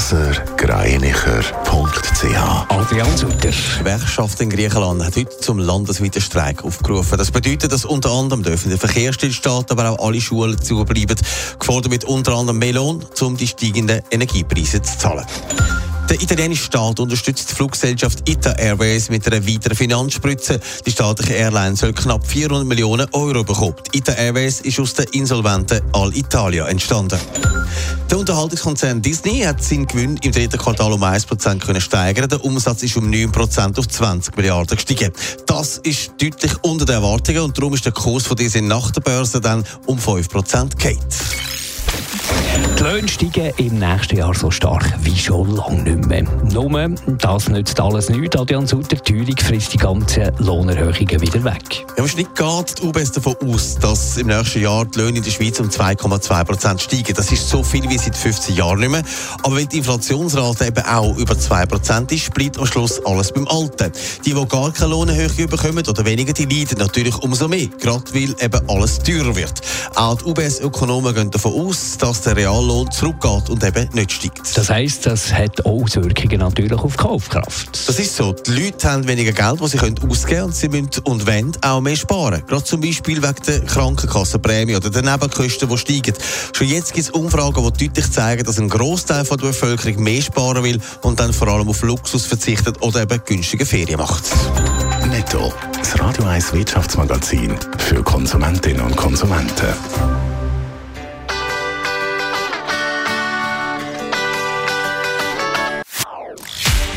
blasergreinicher.ch Adrian Sutter. Die Gewerkschaft in Griechenland hat heute zum landesweiten Streik aufgerufen. Das bedeutet, dass unter anderem dürfen der Verkehrsstillstand, aber auch alle Schulen zubleiben. Gefordert wird unter anderem Melon, um die steigenden Energiepreise zu zahlen. Der italienische Staat unterstützt die Fluggesellschaft Ita Airways mit einer weiteren Finanzspritze. Die staatliche Airline soll knapp 400 Millionen Euro bekommen. Ita Airways ist aus der insolventen Alitalia entstanden. Der Unterhaltungskonzern Disney hat seinen Gewinn im dritten Quartal um 1% können steigern. Der Umsatz ist um 9% auf 20 Milliarden gestiegen. Das ist deutlich unter den Erwartungen und darum ist der Kurs von Disney nach der Börse dann um 5% gefallen. Die Löhne steigen im nächsten Jahr so stark wie schon lange nicht mehr. Nur, das nützt alles nichts. Adrian Sutter, die Teuerung frisst die ganzen Lohnerhöhungen wieder weg. Ja, wahrscheinlich geht die UBS davon aus, dass im nächsten Jahr die Löhne in der Schweiz um 2,2 Prozent steigen. Das ist so viel wie seit 15 Jahren nicht mehr. Aber weil die Inflationsrate eben auch über 2 Prozent ist, bleibt am Schluss alles beim Alten. Die, die gar keine Lohnerhöhung bekommen oder weniger, die leiden natürlich umso mehr. Gerade weil eben alles teurer wird. Auch die UBS-Ökonomen gehen davon aus, dass der Reallohn zurückgeht und eben nicht steigt. Das heisst, das hat Auswirkungen natürlich auf die Kaufkraft. Das ist so. Die Leute haben weniger Geld, das sie können ausgeben können und sie müssen und wollen auch mehr sparen. Gerade zum Beispiel wegen der Krankenkassenprämie oder der Nebenkosten, die steigen. Schon jetzt gibt es Umfragen, die deutlich zeigen, dass ein Großteil der Bevölkerung mehr sparen will und dann vor allem auf Luxus verzichtet oder eben günstige Ferien macht. Netto. Das Radio 1 Wirtschaftsmagazin für Konsumentinnen und Konsumenten.